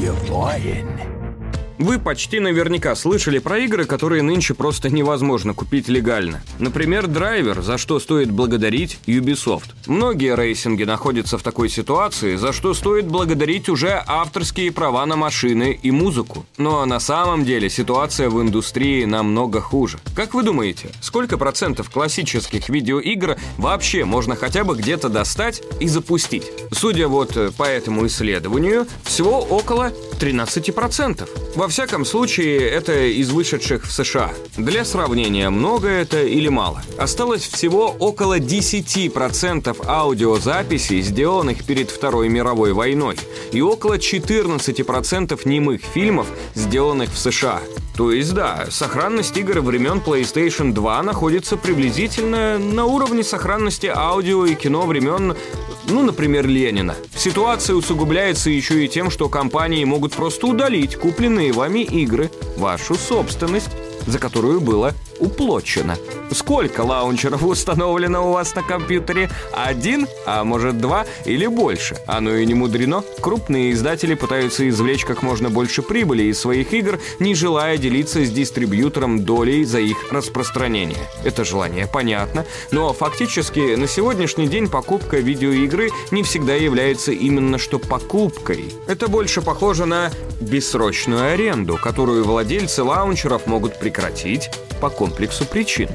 you're buying. Вы почти наверняка слышали про игры, которые нынче просто невозможно купить легально. Например, драйвер, за что стоит благодарить Ubisoft. Многие рейсинги находятся в такой ситуации, за что стоит благодарить уже авторские права на машины и музыку. Но на самом деле ситуация в индустрии намного хуже. Как вы думаете, сколько процентов классических видеоигр вообще можно хотя бы где-то достать и запустить? Судя вот э, по этому исследованию, всего около 13%. Во всяком случае, это из вышедших в США. Для сравнения, много это или мало? Осталось всего около 10% аудиозаписей, сделанных перед Второй мировой войной, и около 14% немых фильмов, сделанных в США. То есть, да, сохранность игр времен PlayStation 2 находится приблизительно на уровне сохранности аудио и кино времен, ну, например, Ленина. Ситуация усугубляется еще и тем, что компании могут просто удалить купленные вами игры, вашу собственность, за которую было уплочено. Сколько лаунчеров установлено у вас на компьютере? Один, а может два или больше? Оно и не мудрено. Крупные издатели пытаются извлечь как можно больше прибыли из своих игр, не желая делиться с дистрибьютором долей за их распространение. Это желание понятно, но фактически на сегодняшний день покупка видеоигры не всегда является именно что покупкой. Это больше похоже на бессрочную аренду, которую владельцы лаунчеров могут прекратить по комплексу причин.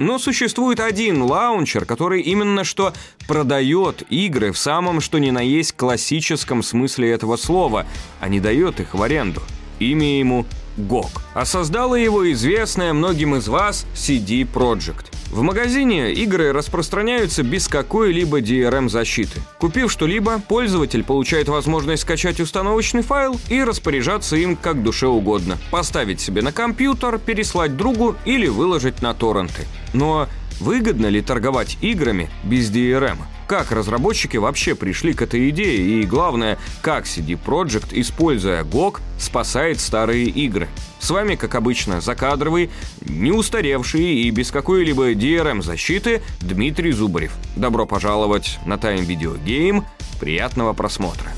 Но существует один лаунчер, который именно что продает игры в самом что ни на есть классическом смысле этого слова, а не дает их в аренду. Имя ему GOG. А создала его известная многим из вас CD Projekt. В магазине игры распространяются без какой-либо DRM-защиты. Купив что-либо, пользователь получает возможность скачать установочный файл и распоряжаться им как душе угодно. Поставить себе на компьютер, переслать другу или выложить на торренты. Но выгодно ли торговать играми без DRM? Как разработчики вообще пришли к этой идее и, главное, как CD Projekt, используя GOG, спасает старые игры. С вами, как обычно, закадровый, не устаревший и без какой-либо DRM-защиты Дмитрий Зубарев. Добро пожаловать на Time Video Game. Приятного просмотра.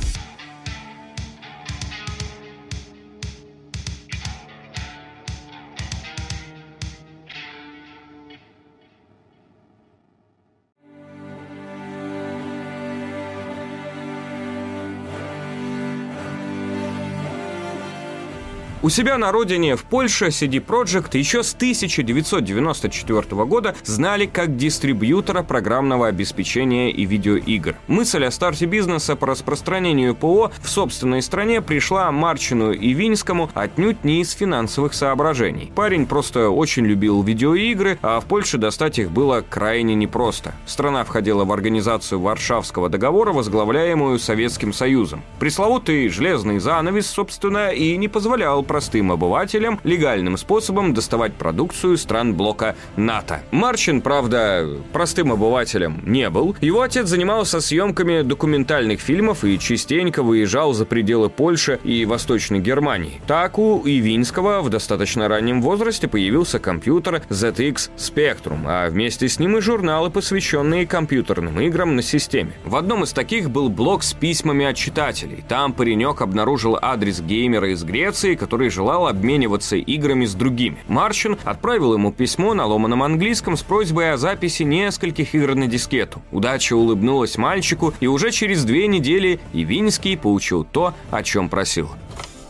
У себя на родине в Польше CD Projekt еще с 1994 года знали как дистрибьютора программного обеспечения и видеоигр. Мысль о старте бизнеса по распространению ПО в собственной стране пришла Марчину и Винскому отнюдь не из финансовых соображений. Парень просто очень любил видеоигры, а в Польше достать их было крайне непросто. Страна входила в организацию Варшавского договора, возглавляемую Советским Союзом. Пресловутый железный занавес, собственно, и не позволял простым обывателям легальным способом доставать продукцию стран блока НАТО. Марчин, правда, простым обывателем не был. Его отец занимался съемками документальных фильмов и частенько выезжал за пределы Польши и Восточной Германии. Так у Ивинского в достаточно раннем возрасте появился компьютер ZX Spectrum, а вместе с ним и журналы, посвященные компьютерным играм на системе. В одном из таких был блог с письмами от читателей. Там паренек обнаружил адрес геймера из Греции, который который желал обмениваться играми с другими. Марчин отправил ему письмо на ломаном английском с просьбой о записи нескольких игр на дискету. Удача улыбнулась мальчику, и уже через две недели Ивинский получил то, о чем просил.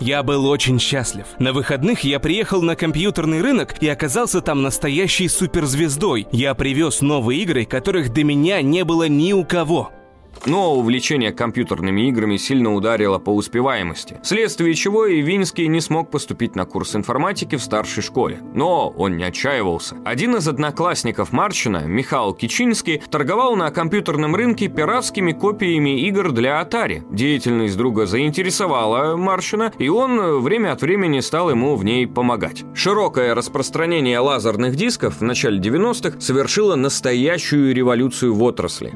Я был очень счастлив. На выходных я приехал на компьютерный рынок и оказался там настоящей суперзвездой. Я привез новые игры, которых до меня не было ни у кого. Но увлечение компьютерными играми сильно ударило по успеваемости, вследствие чего и Винский не смог поступить на курс информатики в старшей школе. Но он не отчаивался. Один из одноклассников Марчина, Михаил Кичинский, торговал на компьютерном рынке пиратскими копиями игр для Atari. Деятельность друга заинтересовала Марчина, и он время от времени стал ему в ней помогать. Широкое распространение лазерных дисков в начале 90-х совершило настоящую революцию в отрасли.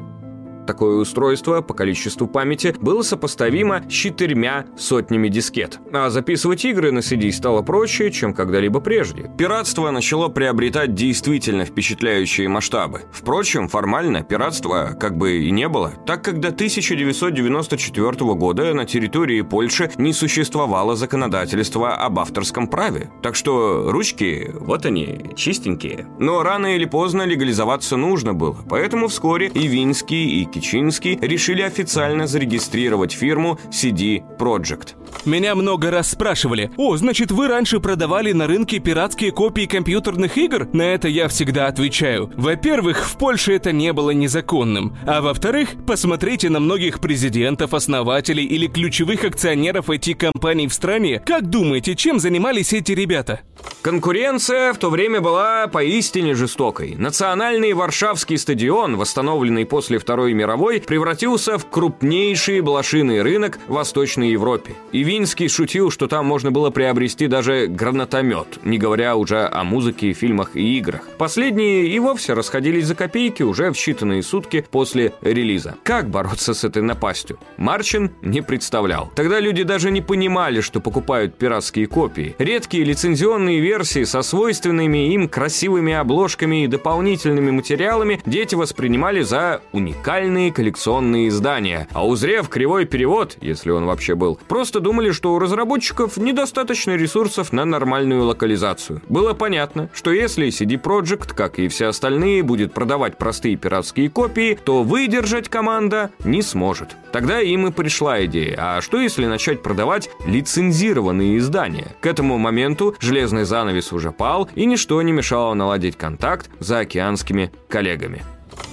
Такое устройство по количеству памяти было сопоставимо с четырьмя сотнями дискет. А записывать игры на CD стало проще, чем когда-либо прежде. Пиратство начало приобретать действительно впечатляющие масштабы. Впрочем, формально пиратства как бы и не было, так как до 1994 года на территории Польши не существовало законодательства об авторском праве. Так что ручки, вот они, чистенькие. Но рано или поздно легализоваться нужно было, поэтому вскоре и Винский, и Кичинский решили официально зарегистрировать фирму CD Projekt. Меня много раз спрашивали, о, значит вы раньше продавали на рынке пиратские копии компьютерных игр? На это я всегда отвечаю. Во-первых, в Польше это не было незаконным. А во-вторых, посмотрите на многих президентов, основателей или ключевых акционеров IT-компаний в стране. Как думаете, чем занимались эти ребята? Конкуренция в то время была поистине жестокой. Национальный Варшавский стадион, восстановленный после Второй мировой, превратился в крупнейший блошиный рынок в Восточной Европе. И Винский шутил, что там можно было приобрести даже гранатомет, не говоря уже о музыке, фильмах и играх. Последние и вовсе расходились за копейки уже в считанные сутки после релиза. Как бороться с этой напастью? Марчин не представлял. Тогда люди даже не понимали, что покупают пиратские копии. Редкие лицензионные версии со свойственными им красивыми обложками и дополнительными материалами дети воспринимали за уникальные коллекционные издания. А узрев кривой перевод, если он вообще был, просто думали, что у разработчиков недостаточно ресурсов на нормальную локализацию. Было понятно, что если CD Projekt, как и все остальные, будет продавать простые пиратские копии, то выдержать команда не сможет. Тогда им и пришла идея, а что если начать продавать лицензированные издания? К этому моменту железный занавес уже пал, и ничто не мешало наладить контакт за океанскими коллегами.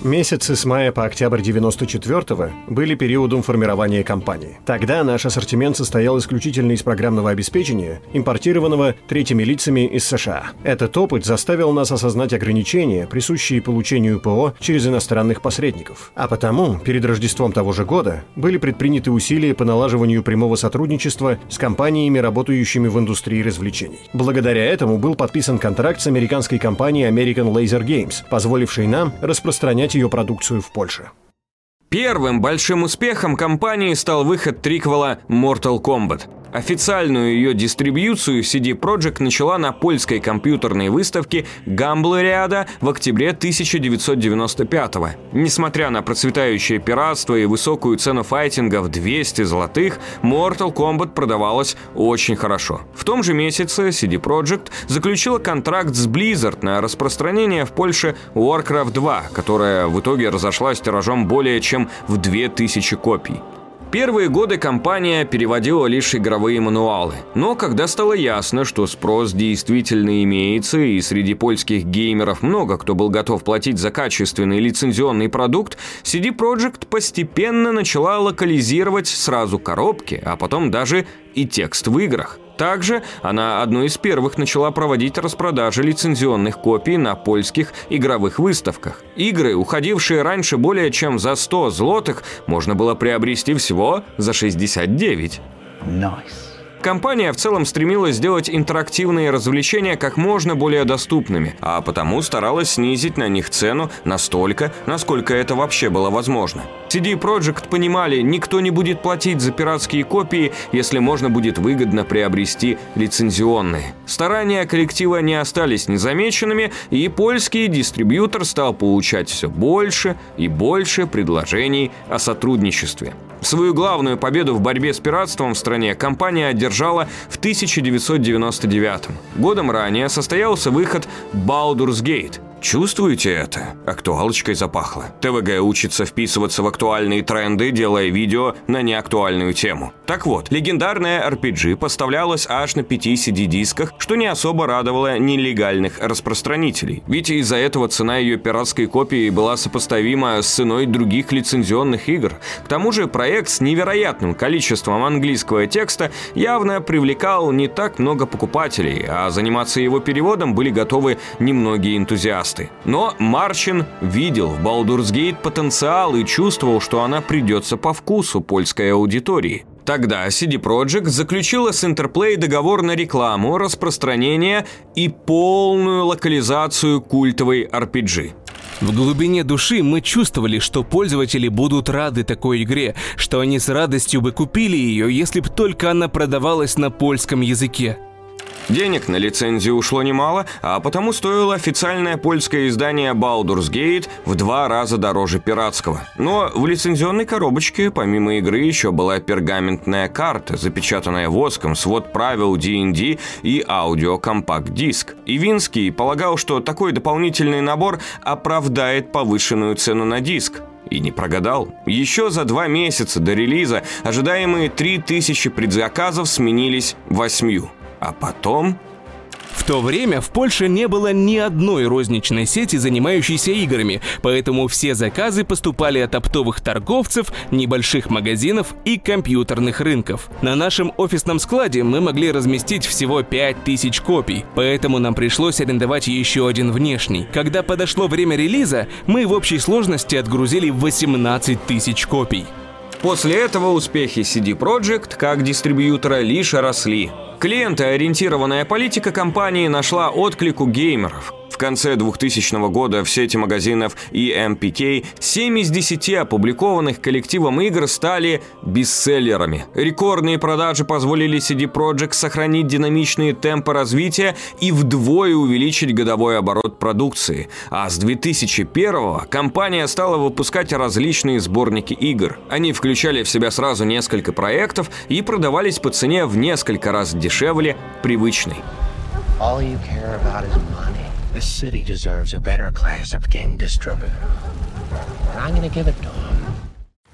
Месяцы с мая по октябрь 94-го были периодом формирования компании. Тогда наш ассортимент состоял исключительно из программного обеспечения, импортированного третьими лицами из США. Этот опыт заставил нас осознать ограничения, присущие получению ПО через иностранных посредников. А потому, перед Рождеством того же года, были предприняты усилия по налаживанию прямого сотрудничества с компаниями, работающими в индустрии развлечений. Благодаря этому был подписан контракт с американской компанией American Laser Games, позволивший нам распространять ее продукцию в Польше. Первым большим успехом компании стал выход триквела Mortal Kombat. Официальную ее дистрибьюцию CD Projekt начала на польской компьютерной выставке Гамблериада в октябре 1995 -го. Несмотря на процветающее пиратство и высокую цену файтинга в 200 золотых, Mortal Kombat продавалась очень хорошо. В том же месяце CD Projekt заключила контракт с Blizzard на распространение в Польше Warcraft 2, которая в итоге разошлась тиражом более чем в 2000 копий. Первые годы компания переводила лишь игровые мануалы, но когда стало ясно, что спрос действительно имеется и среди польских геймеров много кто был готов платить за качественный лицензионный продукт, CD Projekt постепенно начала локализировать сразу коробки, а потом даже и текст в играх. Также она одной из первых начала проводить распродажи лицензионных копий на польских игровых выставках. Игры, уходившие раньше более чем за 100 злотых, можно было приобрести всего за 69. Nice. Компания в целом стремилась сделать интерактивные развлечения как можно более доступными, а потому старалась снизить на них цену настолько, насколько это вообще было возможно. CD Projekt понимали, никто не будет платить за пиратские копии, если можно будет выгодно приобрести лицензионные. Старания коллектива не остались незамеченными, и польский дистрибьютор стал получать все больше и больше предложений о сотрудничестве. Свою главную победу в борьбе с пиратством в стране компания одержала в 1999 Годом ранее состоялся выход Baldur's Gate, Чувствуете это? Актуалочкой запахло. ТВГ учится вписываться в актуальные тренды, делая видео на неактуальную тему. Так вот, легендарная RPG поставлялась аж на 5 CD-дисках, что не особо радовало нелегальных распространителей. Ведь из-за этого цена ее пиратской копии была сопоставима с ценой других лицензионных игр. К тому же проект с невероятным количеством английского текста явно привлекал не так много покупателей, а заниматься его переводом были готовы немногие энтузиасты энтузиасты. Но Марчин видел в Gate потенциал и чувствовал, что она придется по вкусу польской аудитории. Тогда CD Projekt заключила с Interplay договор на рекламу, распространение и полную локализацию культовой RPG. В глубине души мы чувствовали, что пользователи будут рады такой игре, что они с радостью бы купили ее, если бы только она продавалась на польском языке. Денег на лицензию ушло немало, а потому стоило официальное польское издание Baldur's Gate в два раза дороже пиратского. Но в лицензионной коробочке помимо игры еще была пергаментная карта, запечатанная воском, свод правил D&D и аудиокомпакт-диск. И Винский полагал, что такой дополнительный набор оправдает повышенную цену на диск. И не прогадал. Еще за два месяца до релиза ожидаемые 3000 предзаказов сменились восьмью. А потом... В то время в Польше не было ни одной розничной сети, занимающейся играми, поэтому все заказы поступали от оптовых торговцев, небольших магазинов и компьютерных рынков. На нашем офисном складе мы могли разместить всего 5000 копий, поэтому нам пришлось арендовать еще один внешний. Когда подошло время релиза, мы в общей сложности отгрузили 18 тысяч копий. После этого успехи CD Projekt как дистрибьютора лишь росли. Клиентоориентированная политика компании нашла отклик у геймеров. В конце 2000 года в сети магазинов EMPK 7 из 10 опубликованных коллективом игр стали бестселлерами. Рекордные продажи позволили CD Projekt сохранить динамичные темпы развития и вдвое увеличить годовой оборот продукции. А с 2001 компания стала выпускать различные сборники игр. Они включали в себя сразу несколько проектов и продавались по цене в несколько раз дешевле привычной. All you care about is money. This city deserves a better class of game distributor. And I'm gonna give it to them.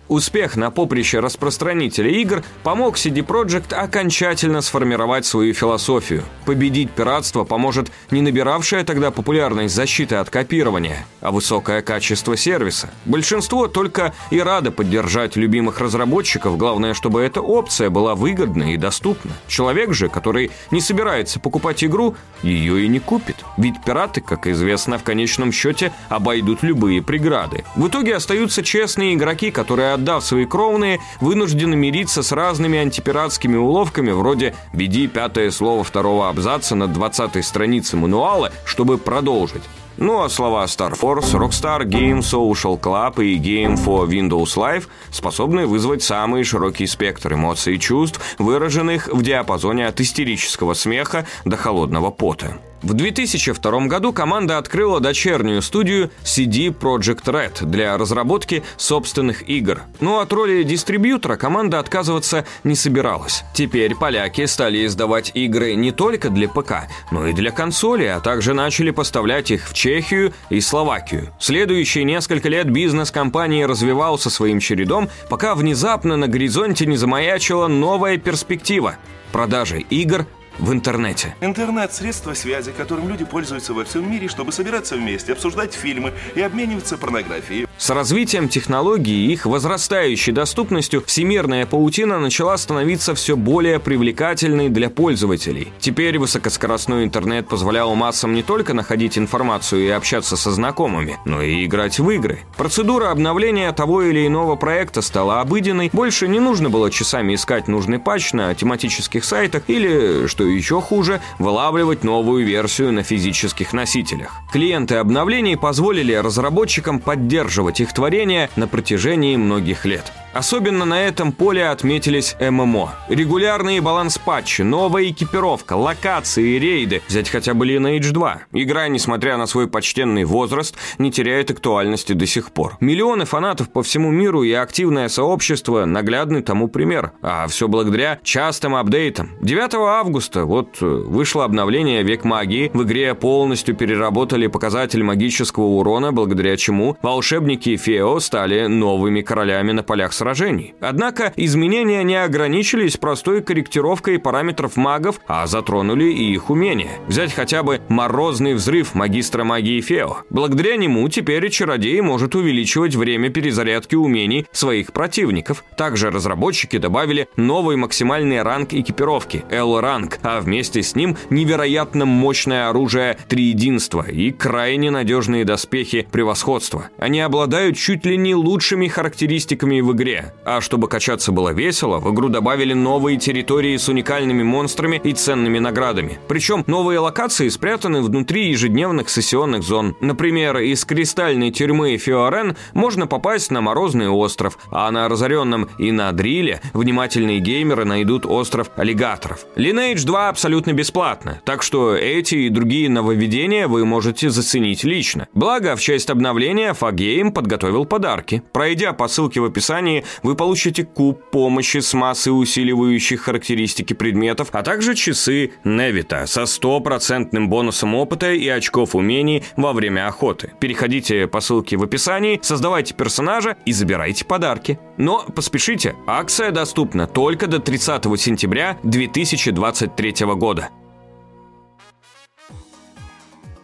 Успех на поприще распространителей игр помог CD Projekt окончательно сформировать свою философию. Победить пиратство поможет не набиравшая тогда популярность защиты от копирования, а высокое качество сервиса. Большинство только и рады поддержать любимых разработчиков, главное, чтобы эта опция была выгодна и доступна. Человек же, который не собирается покупать игру, ее и не купит. Ведь пираты, как известно, в конечном счете обойдут любые преграды. В итоге остаются честные игроки, которые отдав свои кровные, вынуждены мириться с разными антипиратскими уловками вроде «веди пятое слово второго абзаца на 20-й странице мануала, чтобы продолжить». Ну а слова Star Force, Rockstar, Game Social Club и Game for Windows Live способны вызвать самый широкий спектр эмоций и чувств, выраженных в диапазоне от истерического смеха до холодного пота. В 2002 году команда открыла дочернюю студию CD Projekt Red для разработки собственных игр. Но от роли дистрибьютора команда отказываться не собиралась. Теперь поляки стали издавать игры не только для ПК, но и для консоли, а также начали поставлять их в Чехию и Словакию. Следующие несколько лет бизнес компании развивался своим чередом, пока внезапно на горизонте не замаячила новая перспектива – продажи игр в интернете. Интернет – средство связи, которым люди пользуются во всем мире, чтобы собираться вместе, обсуждать фильмы и обмениваться порнографией. С развитием технологий и их возрастающей доступностью всемирная паутина начала становиться все более привлекательной для пользователей. Теперь высокоскоростной интернет позволял массам не только находить информацию и общаться со знакомыми, но и играть в игры. Процедура обновления того или иного проекта стала обыденной, больше не нужно было часами искать нужный патч на тематических сайтах или, что еще хуже, вылавливать новую версию на физических носителях. Клиенты обновлений позволили разработчикам поддерживать их творения на протяжении многих лет. Особенно на этом поле отметились ММО. Регулярные баланс-патчи, новая экипировка, локации и рейды. Взять хотя бы Lineage 2. Игра, несмотря на свой почтенный возраст, не теряет актуальности до сих пор. Миллионы фанатов по всему миру и активное сообщество – наглядный тому пример. А все благодаря частым апдейтам. 9 августа вот э, вышло обновление «Век магии». В игре полностью переработали показатель магического урона, благодаря чему волшебники Фео стали новыми королями на полях сражений. Однако изменения не ограничились простой корректировкой параметров магов, а затронули и их умения. Взять хотя бы морозный взрыв магистра магии Фео. Благодаря нему теперь чародей может увеличивать время перезарядки умений своих противников. Также разработчики добавили новый максимальный ранг экипировки – L-ранг, а вместе с ним невероятно мощное оружие Триединства и крайне надежные доспехи Превосходства. Они обладают чуть ли не лучшими характеристиками в игре. А чтобы качаться было весело, в игру добавили новые территории с уникальными монстрами и ценными наградами. Причем новые локации спрятаны внутри ежедневных сессионных зон. Например, из кристальной тюрьмы Фиорен можно попасть на Морозный остров, а на разоренном Инадриле внимательные геймеры найдут остров аллигаторов. Lineage 2 абсолютно бесплатно, так что эти и другие нововведения вы можете заценить лично. Благо, в честь обновления Фагейм подготовил подарки. Пройдя по ссылке в описании, вы получите куб помощи с массой усиливающих характеристики предметов, а также часы Невита со стопроцентным бонусом опыта и очков умений во время охоты. Переходите по ссылке в описании, создавайте персонажа и забирайте подарки. Но поспешите, акция доступна только до 30 сентября 2023 года.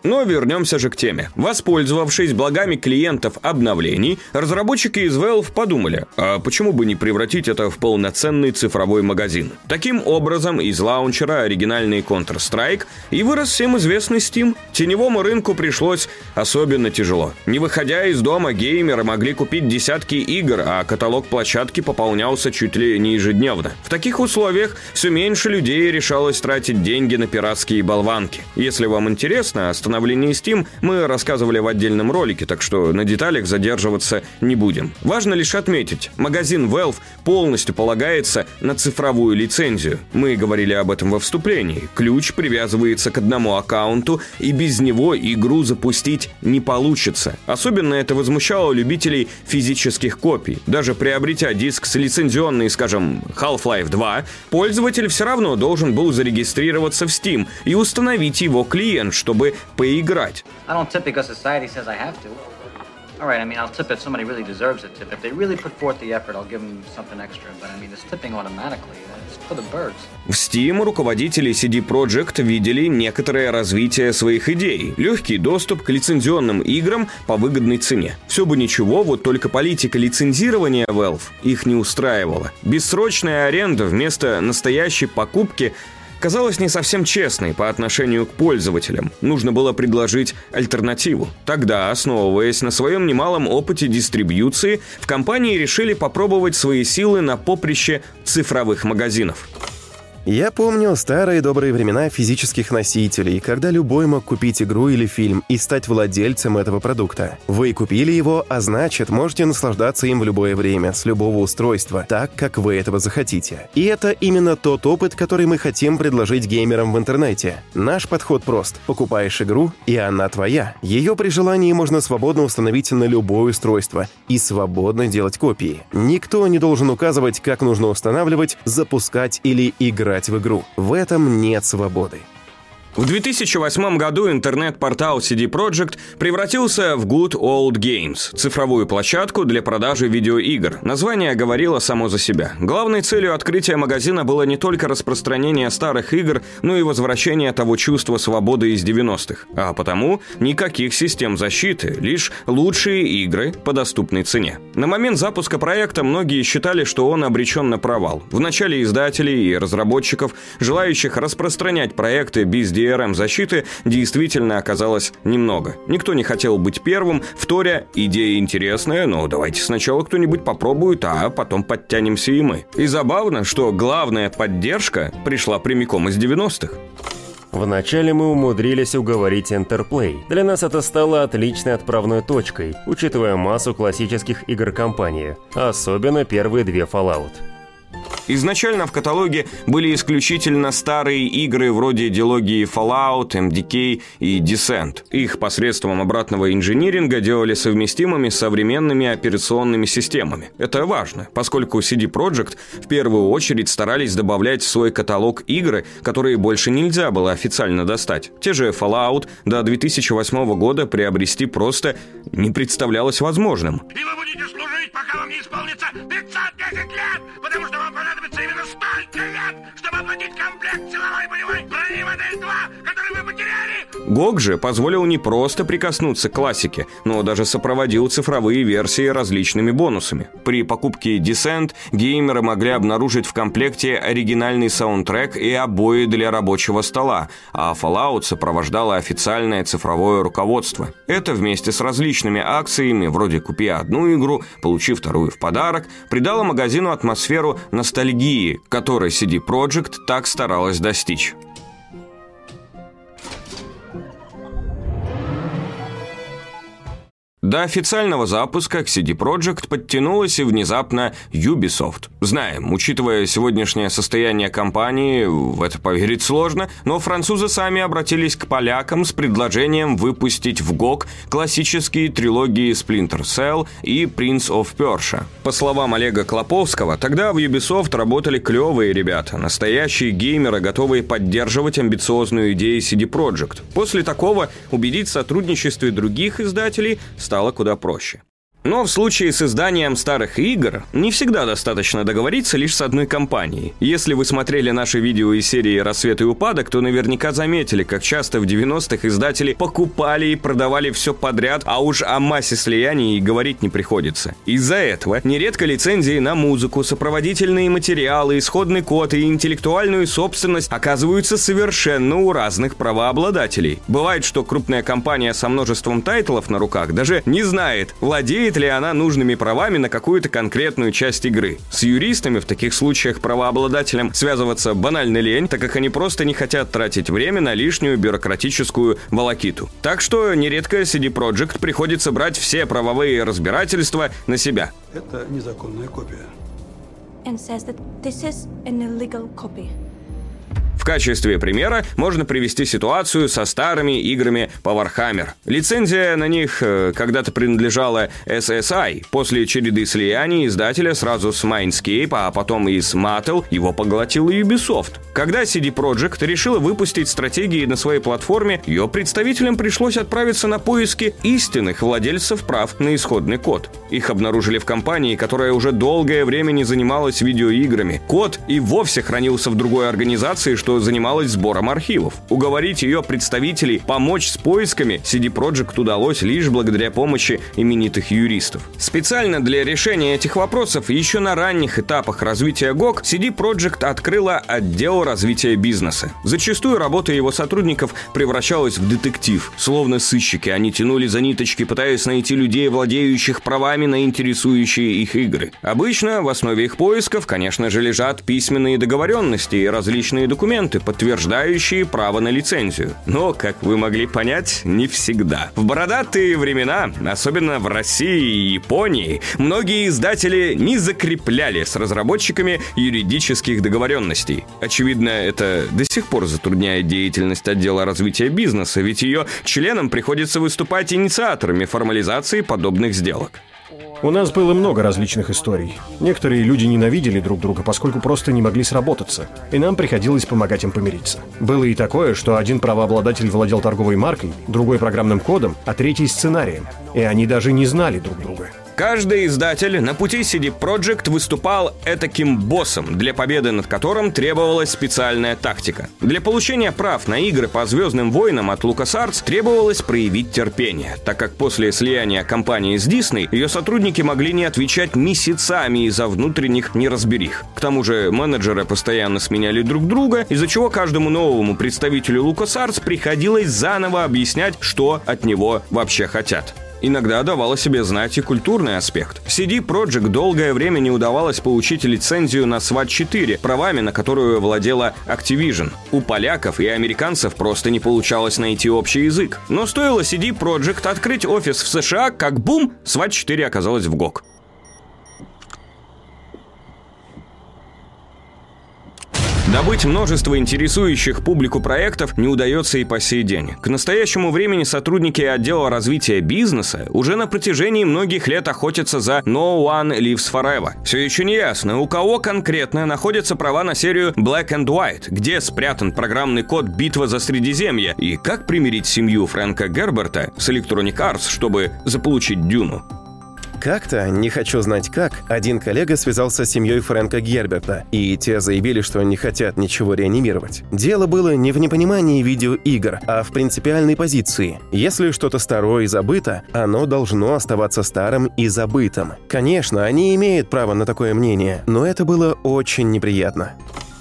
Но вернемся же к теме. Воспользовавшись благами клиентов обновлений, разработчики из Valve подумали, а почему бы не превратить это в полноценный цифровой магазин? Таким образом, из лаунчера оригинальный Counter-Strike и вырос всем известный Steam. Теневому рынку пришлось особенно тяжело. Не выходя из дома, геймеры могли купить десятки игр, а каталог площадки пополнялся чуть ли не ежедневно. В таких условиях все меньше людей решалось тратить деньги на пиратские болванки. Если вам интересно, остановитесь установлении Steam мы рассказывали в отдельном ролике, так что на деталях задерживаться не будем. Важно лишь отметить, магазин Valve полностью полагается на цифровую лицензию. Мы говорили об этом во вступлении. Ключ привязывается к одному аккаунту, и без него игру запустить не получится. Особенно это возмущало любителей физических копий. Даже приобретя диск с лицензионной, скажем, Half-Life 2, пользователь все равно должен был зарегистрироваться в Steam и установить его клиент, чтобы поиграть. I don't tip because society says I have to. All right, I mean, I'll tip if somebody really deserves a tip. If they really put forth the effort, I'll give them something extra. But I mean, this tipping automatically, it's for the birds. В Steam руководители CD Projekt видели некоторое развитие своих идей. Легкий доступ к лицензионным играм по выгодной цене. Все бы ничего, вот только политика лицензирования Valve их не устраивала. Бессрочная аренда вместо настоящей покупки – казалось не совсем честной по отношению к пользователям. Нужно было предложить альтернативу. Тогда, основываясь на своем немалом опыте дистрибьюции, в компании решили попробовать свои силы на поприще цифровых магазинов. Я помню старые добрые времена физических носителей, когда любой мог купить игру или фильм и стать владельцем этого продукта. Вы купили его, а значит, можете наслаждаться им в любое время, с любого устройства, так, как вы этого захотите. И это именно тот опыт, который мы хотим предложить геймерам в интернете. Наш подход прост. Покупаешь игру, и она твоя. Ее при желании можно свободно установить на любое устройство и свободно делать копии. Никто не должен указывать, как нужно устанавливать, запускать или играть играть в игру. В этом нет свободы. В 2008 году интернет-портал CD Projekt превратился в Good Old Games, цифровую площадку для продажи видеоигр. Название говорило само за себя. Главной целью открытия магазина было не только распространение старых игр, но и возвращение того чувства свободы из 90-х. А потому никаких систем защиты, лишь лучшие игры по доступной цене. На момент запуска проекта многие считали, что он обречен на провал. В начале издателей и разработчиков, желающих распространять проекты без DRM-защиты действительно оказалось немного. Никто не хотел быть первым, вторя идея интересная, но давайте сначала кто-нибудь попробует, а потом подтянемся и мы. И забавно, что главная поддержка пришла прямиком из 90-х. Вначале мы умудрились уговорить Enterplay. Для нас это стало отличной отправной точкой, учитывая массу классических игр компании, особенно первые две Fallout. Изначально в каталоге были исключительно старые игры вроде дилогии Fallout, MDK и Descent. Их посредством обратного инжиниринга делали совместимыми с современными операционными системами. Это важно, поскольку CD Projekt в первую очередь старались добавлять в свой каталог игры, которые больше нельзя было официально достать. Те же Fallout до 2008 года приобрести просто не представлялось возможным. И вы будете служить, пока вам не исполнится 510 лет, потому что вам лет, чтобы оплатить комплект силовой боевой брони модель 2, который вы потеряли. GOG же позволил не просто прикоснуться к классике, но даже сопроводил цифровые версии различными бонусами. При покупке Descent геймеры могли обнаружить в комплекте оригинальный саундтрек и обои для рабочего стола, а Fallout сопровождало официальное цифровое руководство. Это вместе с различными акциями, вроде «Купи одну игру, получи вторую в подарок», придало магазину атмосферу ностальгии, которой CD Projekt так старалась достичь. До официального запуска к CD Projekt подтянулась и внезапно Ubisoft. Знаем, учитывая сегодняшнее состояние компании, в это поверить сложно, но французы сами обратились к полякам с предложением выпустить в GOG классические трилогии Splinter Cell и Prince of Persia. По словам Олега Клоповского, тогда в Ubisoft работали клевые ребята, настоящие геймеры, готовые поддерживать амбициозную идею CD Projekt. После такого убедить в сотрудничестве других издателей стало куда проще. Но в случае с изданием старых игр не всегда достаточно договориться лишь с одной компанией. Если вы смотрели наши видео из серии «Рассвет и упадок», то наверняка заметили, как часто в 90-х издатели покупали и продавали все подряд, а уж о массе слияний и говорить не приходится. Из-за этого нередко лицензии на музыку, сопроводительные материалы, исходный код и интеллектуальную собственность оказываются совершенно у разных правообладателей. Бывает, что крупная компания со множеством тайтлов на руках даже не знает, владеет имеет ли она нужными правами на какую-то конкретную часть игры. С юристами в таких случаях правообладателям связываться банально лень, так как они просто не хотят тратить время на лишнюю бюрократическую волокиту. Так что нередко CD Projekt приходится брать все правовые разбирательства на себя. Это незаконная копия. And says that this is an illegal copy. В качестве примера можно привести ситуацию со старыми играми по Warhammer. Лицензия на них э, когда-то принадлежала SSI. После череды слияний издателя сразу с Mindscape, а потом и с Mattel его поглотил Ubisoft. Когда CD Projekt решила выпустить стратегии на своей платформе, ее представителям пришлось отправиться на поиски истинных владельцев прав на исходный код. Их обнаружили в компании, которая уже долгое время не занималась видеоиграми. Код и вовсе хранился в другой организации, что что занималась сбором архивов. Уговорить ее представителей помочь с поисками CD Projekt удалось лишь благодаря помощи именитых юристов. Специально для решения этих вопросов еще на ранних этапах развития GOG CD Projekt открыла отдел развития бизнеса. Зачастую работа его сотрудников превращалась в детектив. Словно сыщики, они тянули за ниточки, пытаясь найти людей, владеющих правами на интересующие их игры. Обычно в основе их поисков, конечно же, лежат письменные договоренности и различные документы, документы, подтверждающие право на лицензию. Но, как вы могли понять, не всегда. В бородатые времена, особенно в России и Японии, многие издатели не закрепляли с разработчиками юридических договоренностей. Очевидно, это до сих пор затрудняет деятельность отдела развития бизнеса, ведь ее членам приходится выступать инициаторами формализации подобных сделок. У нас было много различных историй. Некоторые люди ненавидели друг друга, поскольку просто не могли сработаться, и нам приходилось помогать им помириться. Было и такое, что один правообладатель владел торговой маркой, другой программным кодом, а третий сценарием, и они даже не знали друг друга. Каждый издатель на пути CD Projekt выступал этаким боссом, для победы над которым требовалась специальная тактика. Для получения прав на игры по «Звездным войнам» от LucasArts требовалось проявить терпение, так как после слияния компании с Disney ее сотрудники могли не отвечать месяцами из-за внутренних неразберих. К тому же менеджеры постоянно сменяли друг друга, из-за чего каждому новому представителю LucasArts приходилось заново объяснять, что от него вообще хотят. Иногда давала себе знать и культурный аспект. CD Projekt долгое время не удавалось получить лицензию на SWAT 4, правами на которую владела Activision. У поляков и американцев просто не получалось найти общий язык. Но стоило CD Projekt открыть офис в США, как бум, SWAT 4 оказалась в ГОК. Добыть множество интересующих публику проектов не удается и по сей день. К настоящему времени сотрудники отдела развития бизнеса уже на протяжении многих лет охотятся за No One Lives Forever. Все еще не ясно, у кого конкретно находятся права на серию Black and White, где спрятан программный код «Битва за Средиземье» и как примирить семью Фрэнка Герберта с Electronic Arts, чтобы заполучить Дюну. Как-то, не хочу знать как, один коллега связался с семьей Фрэнка Герберта, и те заявили, что не хотят ничего реанимировать. Дело было не в непонимании видеоигр, а в принципиальной позиции. Если что-то старое и забыто, оно должно оставаться старым и забытым. Конечно, они имеют право на такое мнение, но это было очень неприятно.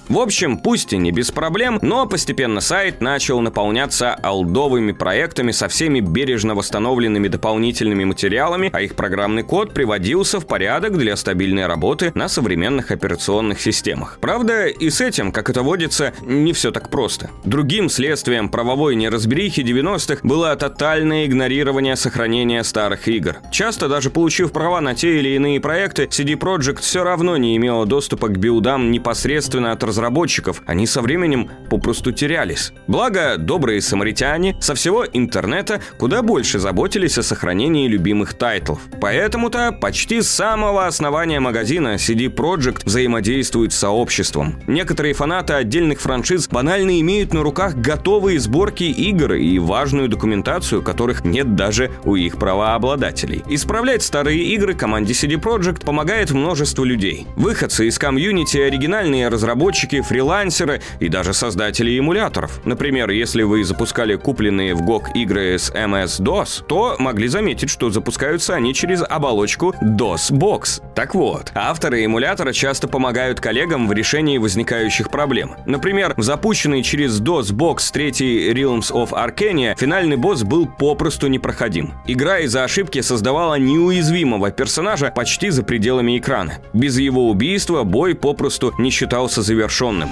В общем, пусть и не без проблем, но постепенно сайт начал наполняться олдовыми проектами со всеми бережно восстановленными дополнительными материалами, а их программный код приводился в порядок для стабильной работы на современных операционных системах. Правда, и с этим, как это водится, не все так просто. Другим следствием правовой неразберихи 90-х было тотальное игнорирование сохранения старых игр. Часто даже получив права на те или иные проекты, CD Projekt все равно не имела доступа к билдам непосредственно от разработчиков разработчиков, они со временем попросту терялись. Благо, добрые самаритяне со всего интернета куда больше заботились о сохранении любимых тайтлов. Поэтому-то почти с самого основания магазина CD Projekt взаимодействует с сообществом. Некоторые фанаты отдельных франшиз банально имеют на руках готовые сборки игр и важную документацию, которых нет даже у их правообладателей. Исправлять старые игры команде CD Projekt помогает множество людей. Выходцы из комьюнити, оригинальные разработчики, разработчики, фрилансеры и даже создатели эмуляторов. Например, если вы запускали купленные в GOG игры с MS-DOS, то могли заметить, что запускаются они через оболочку DOS-Box. Так вот, авторы эмулятора часто помогают коллегам в решении возникающих проблем. Например, в запущенный через DOS-Box третий Realms of Arcania финальный босс был попросту непроходим. Игра из-за ошибки создавала неуязвимого персонажа почти за пределами экрана. Без его убийства бой попросту не считался завершенным завершенным.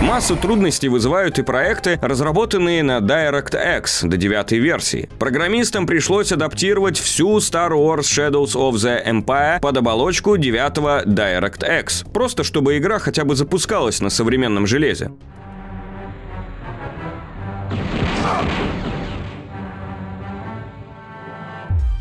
Массу трудностей вызывают и проекты, разработанные на DirectX до девятой версии. Программистам пришлось адаптировать всю Star Wars Shadows of the Empire под оболочку девятого DirectX, просто чтобы игра хотя бы запускалась на современном железе.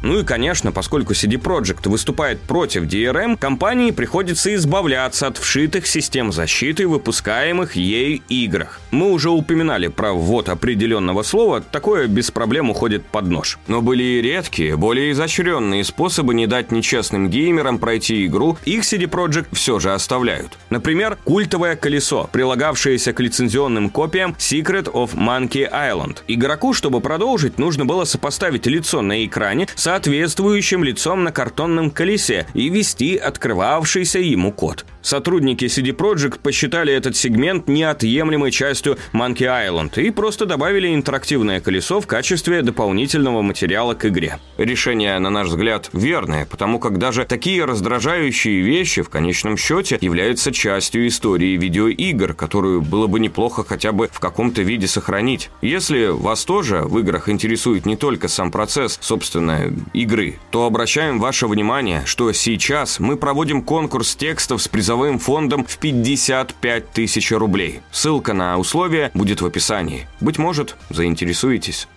Ну и, конечно, поскольку CD Projekt выступает против DRM, компании приходится избавляться от вшитых систем защиты, выпускаемых ей играх. Мы уже упоминали про ввод определенного слова, такое без проблем уходит под нож. Но были и редкие, более изощренные способы не дать нечестным геймерам пройти игру, их CD Projekt все же оставляют. Например, культовое колесо, прилагавшееся к лицензионным копиям Secret of Monkey Island. Игроку, чтобы продолжить, нужно было сопоставить лицо на экране с соответствующим лицом на картонном колесе и ввести открывавшийся ему код. Сотрудники CD Projekt посчитали этот сегмент неотъемлемой частью Monkey Island и просто добавили интерактивное колесо в качестве дополнительного материала к игре. Решение, на наш взгляд, верное, потому как даже такие раздражающие вещи в конечном счете являются частью истории видеоигр, которую было бы неплохо хотя бы в каком-то виде сохранить. Если вас тоже в играх интересует не только сам процесс, собственно, игры, то обращаем ваше внимание, что сейчас мы проводим конкурс текстов с призовым фондом в 55 тысяч рублей. Ссылка на условия будет в описании. Быть может, заинтересуетесь.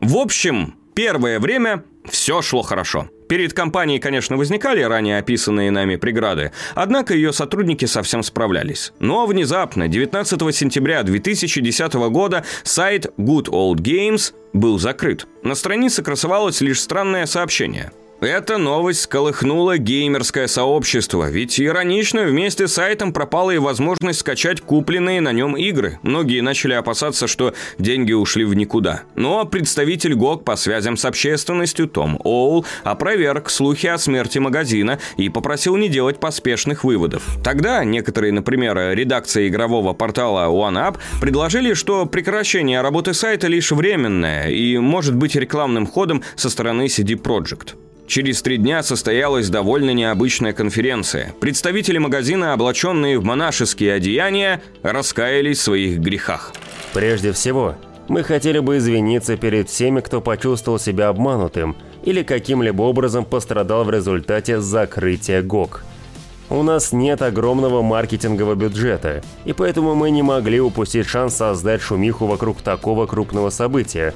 В общем, первое время все шло хорошо. Перед компанией, конечно, возникали ранее описанные нами преграды, однако ее сотрудники совсем справлялись. Но внезапно, 19 сентября 2010 года, сайт Good Old Games был закрыт. На странице красовалось лишь странное сообщение – эта новость сколыхнула геймерское сообщество, ведь иронично вместе с сайтом пропала и возможность скачать купленные на нем игры. Многие начали опасаться, что деньги ушли в никуда. Но представитель ГОК по связям с общественностью Том Оул опроверг слухи о смерти магазина и попросил не делать поспешных выводов. Тогда некоторые, например, редакция игрового портала OneUp предложили, что прекращение работы сайта лишь временное и может быть рекламным ходом со стороны CD Projekt. Через три дня состоялась довольно необычная конференция. Представители магазина, облаченные в монашеские одеяния, раскаялись в своих грехах. Прежде всего, мы хотели бы извиниться перед всеми, кто почувствовал себя обманутым или каким-либо образом пострадал в результате закрытия ГОК. У нас нет огромного маркетингового бюджета, и поэтому мы не могли упустить шанс создать шумиху вокруг такого крупного события,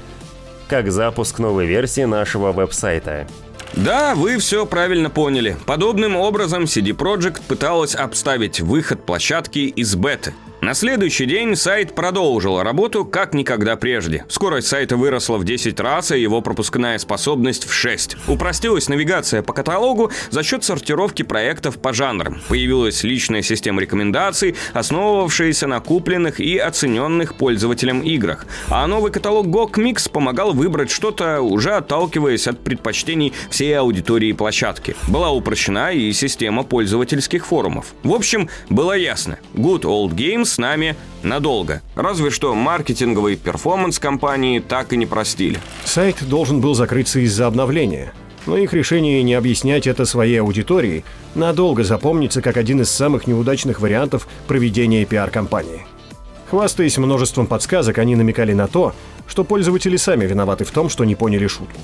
как запуск новой версии нашего веб-сайта. Да, вы все правильно поняли. Подобным образом CD Projekt пыталась обставить выход площадки из беты. На следующий день сайт продолжил работу как никогда прежде. Скорость сайта выросла в 10 раз, а его пропускная способность в 6. Упростилась навигация по каталогу за счет сортировки проектов по жанрам. Появилась личная система рекомендаций, основывавшаяся на купленных и оцененных пользователям играх. А новый каталог GOG Mix помогал выбрать что-то, уже отталкиваясь от предпочтений всей аудитории площадки. Была упрощена и система пользовательских форумов. В общем, было ясно. Good Old Games с нами надолго. Разве что маркетинговый перформанс компании так и не простили. Сайт должен был закрыться из-за обновления. Но их решение не объяснять это своей аудитории надолго запомнится как один из самых неудачных вариантов проведения пиар-компании. Хвастаясь множеством подсказок, они намекали на то, что пользователи сами виноваты в том, что не поняли шутку.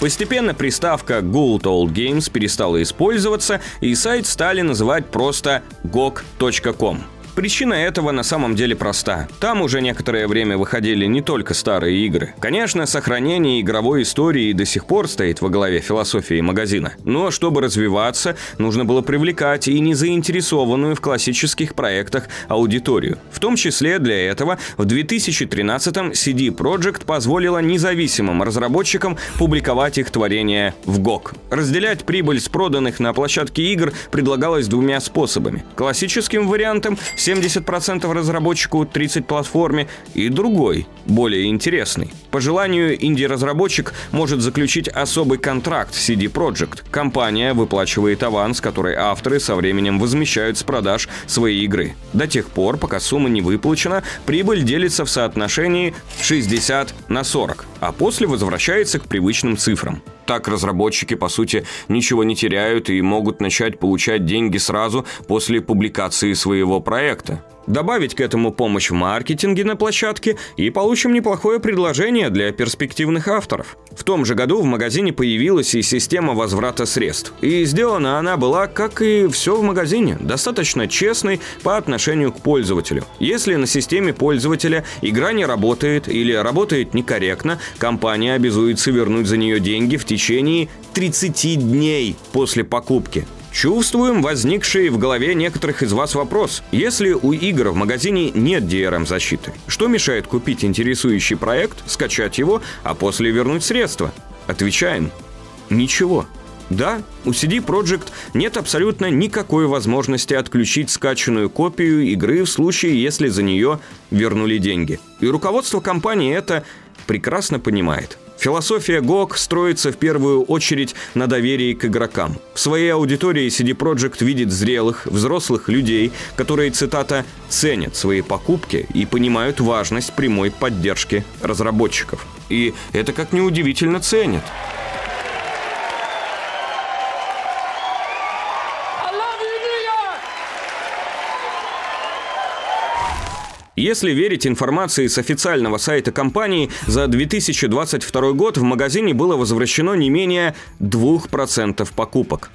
Постепенно приставка Gold Old Games перестала использоваться, и сайт стали называть просто gog.com. Причина этого на самом деле проста. Там уже некоторое время выходили не только старые игры. Конечно, сохранение игровой истории до сих пор стоит во главе философии магазина. Но чтобы развиваться, нужно было привлекать и незаинтересованную в классических проектах аудиторию. В том числе для этого в 2013-м CD Projekt позволила независимым разработчикам публиковать их творения в GOG. Разделять прибыль с проданных на площадке игр предлагалось двумя способами. Классическим вариантом 70% разработчику, 30 платформе и другой, более интересный. По желанию инди-разработчик может заключить особый контракт CD Projekt. Компания выплачивает аванс, который авторы со временем возмещают с продаж своей игры. До тех пор, пока сумма не выплачена, прибыль делится в соотношении 60 на 40, а после возвращается к привычным цифрам. Так разработчики, по сути, ничего не теряют и могут начать получать деньги сразу после публикации своего проекта. Добавить к этому помощь в маркетинге на площадке и получим неплохое предложение для перспективных авторов. В том же году в магазине появилась и система возврата средств. И сделана она была, как и все в магазине, достаточно честной по отношению к пользователю. Если на системе пользователя игра не работает или работает некорректно, компания обязуется вернуть за нее деньги в течение 30 дней после покупки. Чувствуем возникший в голове некоторых из вас вопрос. Если у игр в магазине нет DRM-защиты, что мешает купить интересующий проект, скачать его, а после вернуть средства? Отвечаем. Ничего. Да, у CD Projekt нет абсолютно никакой возможности отключить скачанную копию игры в случае, если за нее вернули деньги. И руководство компании это прекрасно понимает. Философия GOG строится в первую очередь на доверии к игрокам. В своей аудитории CD Projekt видит зрелых, взрослых людей, которые, цитата, «ценят свои покупки и понимают важность прямой поддержки разработчиков». И это, как неудивительно, ценят. Если верить информации с официального сайта компании, за 2022 год в магазине было возвращено не менее 2% покупок.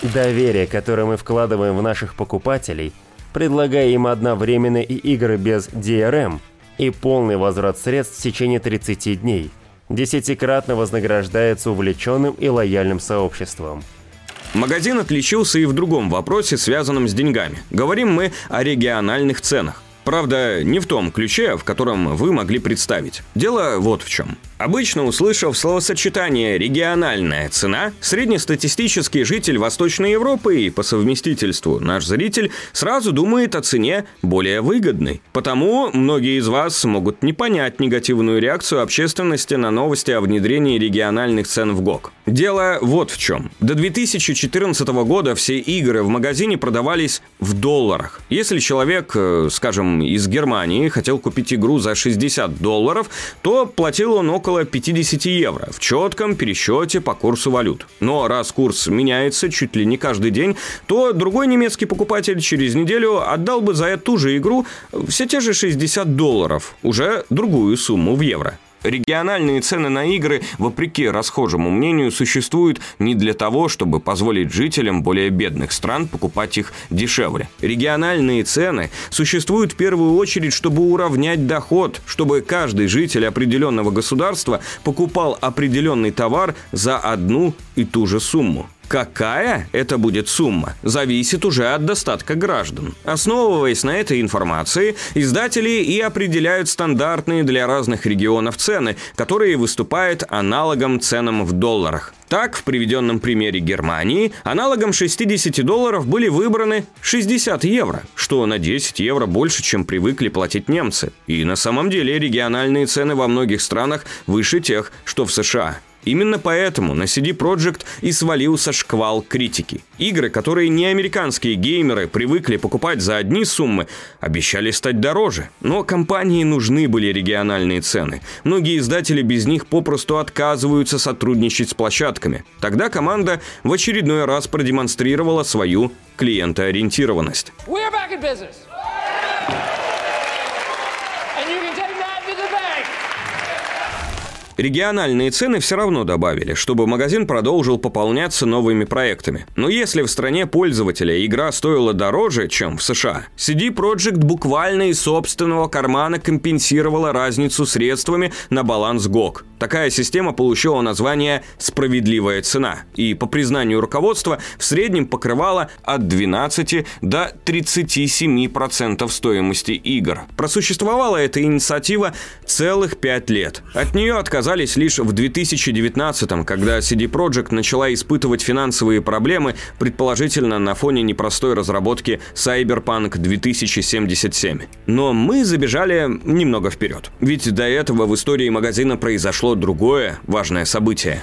Доверие, которое мы вкладываем в наших покупателей, предлагая им одновременно и игры без DRM, и полный возврат средств в течение 30 дней, десятикратно вознаграждается увлеченным и лояльным сообществом. Магазин отличился и в другом вопросе, связанном с деньгами. Говорим мы о региональных ценах. Правда, не в том ключе, в котором вы могли представить. Дело вот в чем. Обычно, услышав словосочетание «региональная цена», среднестатистический житель Восточной Европы и по совместительству наш зритель сразу думает о цене более выгодной. Потому многие из вас могут не понять негативную реакцию общественности на новости о внедрении региональных цен в ГОК. Дело вот в чем. До 2014 года все игры в магазине продавались в долларах. Если человек, э, скажем, из Германии хотел купить игру за 60 долларов, то платил он около около 50 евро в четком пересчете по курсу валют. Но раз курс меняется чуть ли не каждый день, то другой немецкий покупатель через неделю отдал бы за эту же игру все те же 60 долларов, уже другую сумму в евро. Региональные цены на игры, вопреки расхожему мнению, существуют не для того, чтобы позволить жителям более бедных стран покупать их дешевле. Региональные цены существуют в первую очередь, чтобы уравнять доход, чтобы каждый житель определенного государства покупал определенный товар за одну и ту же сумму. Какая это будет сумма, зависит уже от достатка граждан. Основываясь на этой информации, издатели и определяют стандартные для разных регионов цены, которые выступают аналогом ценам в долларах. Так, в приведенном примере Германии, аналогом 60 долларов были выбраны 60 евро, что на 10 евро больше, чем привыкли платить немцы. И на самом деле региональные цены во многих странах выше тех, что в США. Именно поэтому на CD Projekt и свалился шквал критики. Игры, которые не американские геймеры привыкли покупать за одни суммы, обещали стать дороже. Но компании нужны были региональные цены. Многие издатели без них попросту отказываются сотрудничать с площадками. Тогда команда в очередной раз продемонстрировала свою клиентоориентированность. We're back in business. And you can take that to the bank. Региональные цены все равно добавили, чтобы магазин продолжил пополняться новыми проектами. Но если в стране пользователя игра стоила дороже, чем в США, CD Projekt буквально из собственного кармана компенсировала разницу средствами на баланс GOG. Такая система получила название «справедливая цена» и, по признанию руководства, в среднем покрывала от 12 до 37% стоимости игр. Просуществовала эта инициатива целых пять лет. От нее отказались лишь в 2019 когда CD Projekt начала испытывать финансовые проблемы, предположительно на фоне непростой разработки Cyberpunk 2077. Но мы забежали немного вперед. Ведь до этого в истории магазина произошло другое важное событие.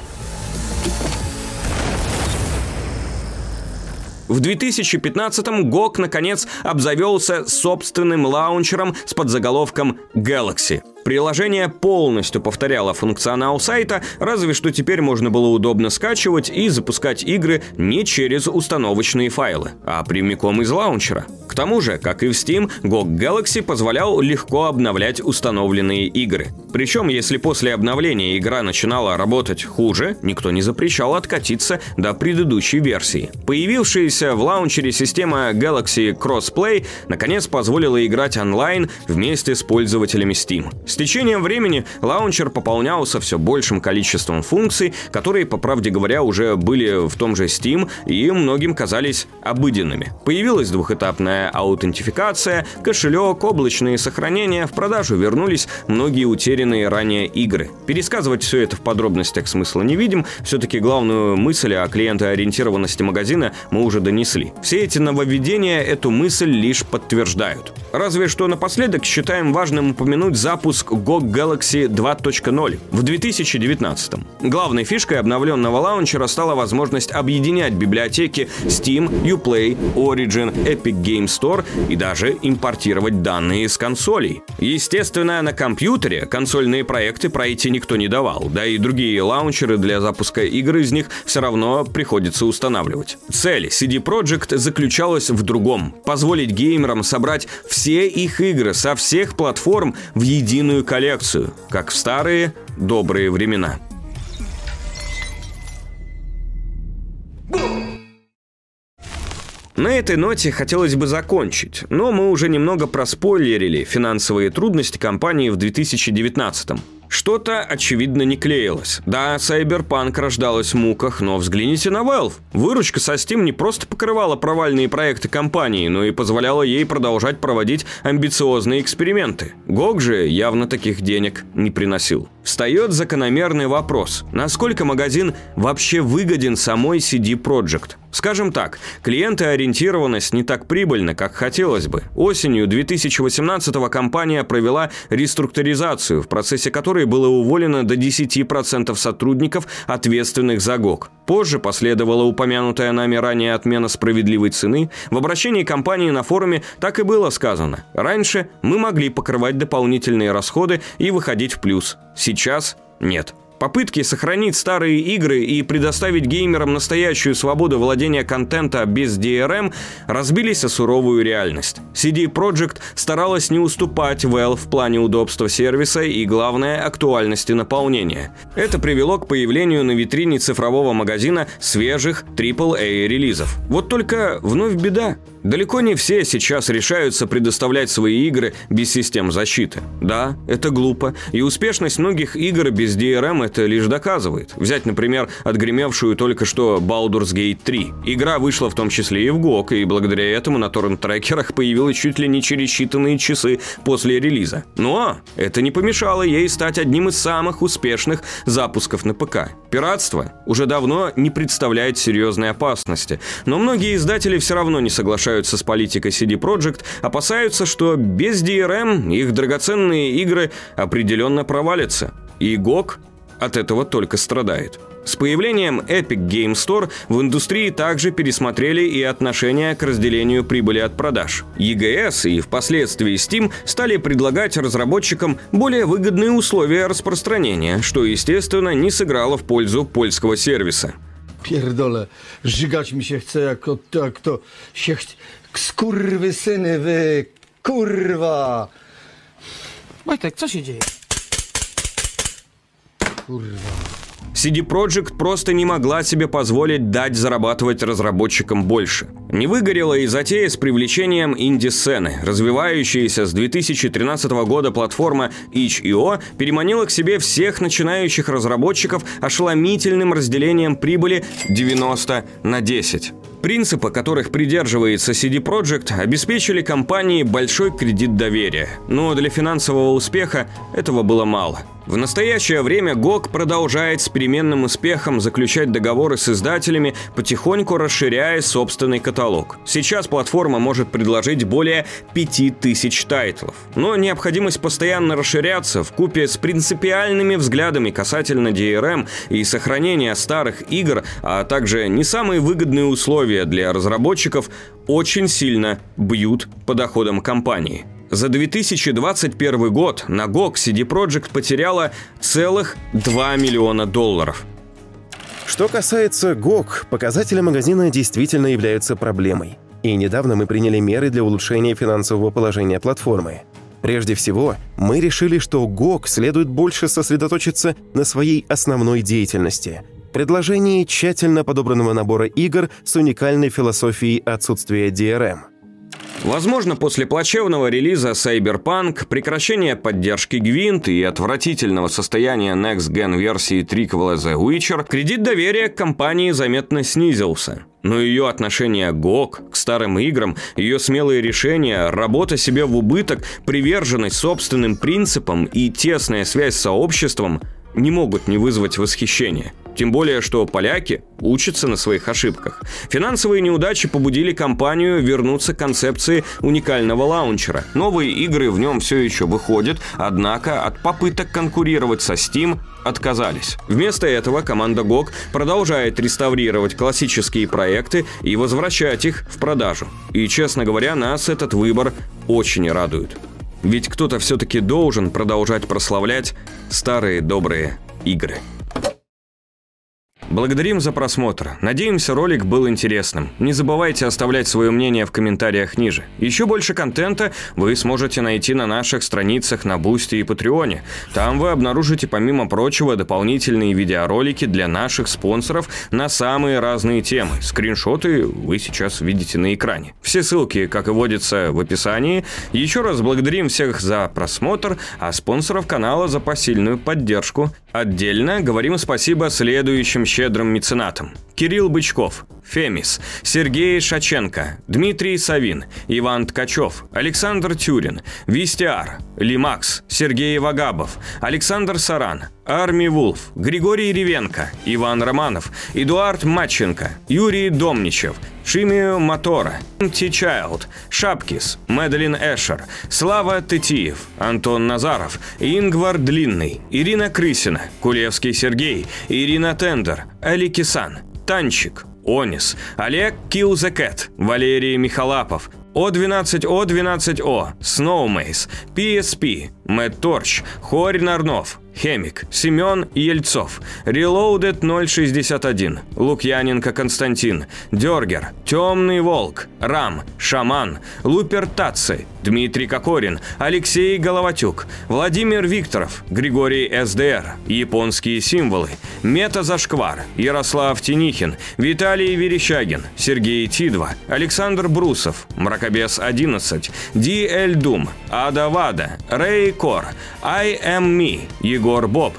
В 2015-м GOG, наконец, обзавелся собственным лаунчером с подзаголовком Galaxy. Приложение полностью повторяло функционал сайта, разве что теперь можно было удобно скачивать и запускать игры не через установочные файлы, а прямиком из лаунчера. К тому же, как и в Steam, GOG Galaxy позволял легко обновлять установленные игры. Причем, если после обновления игра начинала работать хуже, никто не запрещал откатиться до предыдущей версии. Появившаяся в лаунчере система Galaxy Crossplay наконец позволила играть онлайн вместе с пользователями Steam. Течением времени лаунчер пополнялся все большим количеством функций, которые, по правде говоря, уже были в том же Steam и многим казались обыденными. Появилась двухэтапная аутентификация, кошелек, облачные сохранения, в продажу вернулись многие утерянные ранее игры. Пересказывать все это в подробностях смысла не видим, все-таки главную мысль о клиентоориентированности магазина мы уже донесли. Все эти нововведения эту мысль лишь подтверждают. Разве что напоследок считаем важным упомянуть запуск GOG Galaxy 2.0 в 2019. Главной фишкой обновленного лаунчера стала возможность объединять библиотеки Steam, Uplay, Origin, Epic Game Store и даже импортировать данные из консолей. Естественно, на компьютере консольные проекты пройти никто не давал, да и другие лаунчеры для запуска игр из них все равно приходится устанавливать. Цель CD Projekt заключалась в другом – позволить геймерам собрать все их игры со всех платформ в единую коллекцию, как в старые добрые времена. На этой ноте хотелось бы закончить, но мы уже немного проспойлерили финансовые трудности компании в 2019 -м. Что-то, очевидно, не клеилось. Да, Cyberpunk рождалась в муках, но взгляните на Valve. Выручка со Steam не просто покрывала провальные проекты компании, но и позволяла ей продолжать проводить амбициозные эксперименты. GOG же явно таких денег не приносил. Встает закономерный вопрос, насколько магазин вообще выгоден самой CD Projekt? Скажем так, клиентоориентированность не так прибыльна, как хотелось бы. Осенью 2018 компания провела реструктуризацию, в процессе которой было уволено до 10% сотрудников, ответственных за ГОК. Позже последовала упомянутая нами ранее отмена справедливой цены. В обращении компании на форуме так и было сказано. Раньше мы могли покрывать дополнительные расходы и выходить в плюс. Сейчас нет. Попытки сохранить старые игры и предоставить геймерам настоящую свободу владения контента без DRM разбились о суровую реальность. CD Projekt старалась не уступать Valve в плане удобства сервиса и, главное, актуальности наполнения. Это привело к появлению на витрине цифрового магазина свежих AAA-релизов. Вот только вновь беда. Далеко не все сейчас решаются предоставлять свои игры без систем защиты. Да, это глупо, и успешность многих игр без DRM это лишь доказывает. Взять, например, отгремевшую только что Baldur's Gate 3. Игра вышла в том числе и в GOG, и благодаря этому на торрент-трекерах появилась чуть ли не через считанные часы после релиза. Но это не помешало ей стать одним из самых успешных запусков на ПК. Пиратство уже давно не представляет серьезной опасности, но многие издатели все равно не соглашаются с политикой CD Projekt, опасаются, что без DRM их драгоценные игры определенно провалятся. И GOG от этого только страдает. С появлением Epic Game Store в индустрии также пересмотрели и отношение к разделению прибыли от продаж. EGS и впоследствии Steam стали предлагать разработчикам более выгодные условия распространения, что, естественно, не сыграло в пользу польского сервиса. Pierdolę, żygać mi się chce jak to, jak to się ch... Skurwysyny wy, kurwa! Wojtek, co się dzieje? Kurwa. CD Projekt просто не могла себе позволить дать зарабатывать разработчикам больше. Не выгорела и затея с привлечением инди-сцены. Развивающаяся с 2013 года платформа itch.io переманила к себе всех начинающих разработчиков ошеломительным разделением прибыли 90 на 10. Принципы, которых придерживается CD Projekt, обеспечили компании большой кредит доверия. Но для финансового успеха этого было мало. В настоящее время GOG продолжает с переменным успехом заключать договоры с издателями, потихоньку расширяя собственный каталог. Сейчас платформа может предложить более 5000 тайтлов. Но необходимость постоянно расширяться в купе с принципиальными взглядами касательно DRM и сохранения старых игр, а также не самые выгодные условия для разработчиков, очень сильно бьют по доходам компании. За 2021 год на GOG CD Projekt потеряла целых 2 миллиона долларов. Что касается GOG, показатели магазина действительно являются проблемой. И недавно мы приняли меры для улучшения финансового положения платформы. Прежде всего, мы решили, что GOG следует больше сосредоточиться на своей основной деятельности – предложении тщательно подобранного набора игр с уникальной философией отсутствия DRM – Возможно, после плачевного релиза Cyberpunk, прекращения поддержки Gwent и отвратительного состояния Next Gen версии триквела The Witcher, кредит доверия к компании заметно снизился. Но ее отношение к GOG, к старым играм, ее смелые решения, работа себе в убыток, приверженность собственным принципам и тесная связь с сообществом не могут не вызвать восхищения. Тем более, что поляки учатся на своих ошибках. Финансовые неудачи побудили компанию вернуться к концепции уникального лаунчера. Новые игры в нем все еще выходят, однако от попыток конкурировать со Steam отказались. Вместо этого команда GOG продолжает реставрировать классические проекты и возвращать их в продажу. И, честно говоря, нас этот выбор очень радует. Ведь кто-то все-таки должен продолжать прославлять старые добрые игры. Благодарим за просмотр. Надеемся, ролик был интересным. Не забывайте оставлять свое мнение в комментариях ниже. Еще больше контента вы сможете найти на наших страницах на Бусти и Патреоне. Там вы обнаружите, помимо прочего, дополнительные видеоролики для наших спонсоров на самые разные темы. Скриншоты вы сейчас видите на экране. Все ссылки, как и водится, в описании. Еще раз благодарим всех за просмотр, а спонсоров канала за посильную поддержку. Отдельно говорим спасибо следующим щедрым меценатам. Кирилл Бычков, Фемис, Сергей Шаченко, Дмитрий Савин, Иван Ткачев, Александр Тюрин, Вистиар, Лимакс, Сергей Вагабов, Александр Саран, Арми Вулф, Григорий Ревенко, Иван Романов, Эдуард Матченко, Юрий Домничев, Шимию Мотора, Ти Чайлд, Шапкис, Медлин Эшер, Слава Тетиев, Антон Назаров, Ингвар Длинный, Ирина Крысина, Кулевский Сергей, Ирина Тендер, Али Кисан, Танчик, Онис, Олег Килзекет, Валерий Михалапов, О12О12О, Сноумейс, PSP, Мэтт Торч, Хорь Нарнов, Хемик, Семен Ельцов, Reloaded 061, Лукьяненко Константин, Дергер, Темный Волк, Рам, Шаман, Лупер Татцы, Дмитрий Кокорин, Алексей Головатюк, Владимир Викторов, Григорий СДР, Японские символы, Мета Зашквар, Ярослав Тинихин, Виталий Верещагин, Сергей Тидва, Александр Брусов, Мракобес 11, Ди Эль Дум, Ада Вада, Рэй Кор, I Am Me, Егор Боб,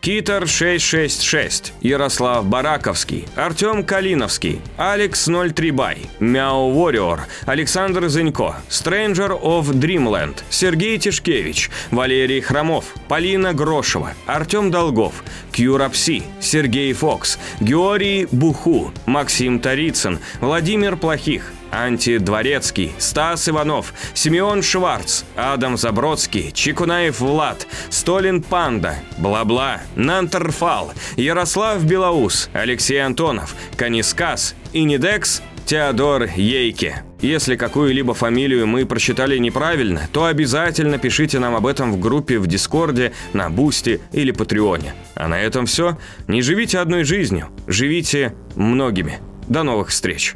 Китер 666, Ярослав Бараковский, Артем Калиновский, Алекс 03 Бай, Мяу Warrior, Александр Зынько, Stranger of Dreamland, Сергей Тишкевич, Валерий Хромов, Полина Грошева, Артем Долгов, Кьюрапси, Сергей Фокс, Георгий Буху, Максим Тарицын, Владимир Плохих, Антидворецкий, Стас Иванов, Симеон Шварц, Адам Забродский, Чекунаев Влад, Столин Панда, Бла-Бла, Нантерфал, Ярослав Белоус, Алексей Антонов, Канискас, Инидекс, Теодор Ейке. Если какую-либо фамилию мы прочитали неправильно, то обязательно пишите нам об этом в группе в Дискорде, на Бусти или Патреоне. А на этом все. Не живите одной жизнью, живите многими. До новых встреч!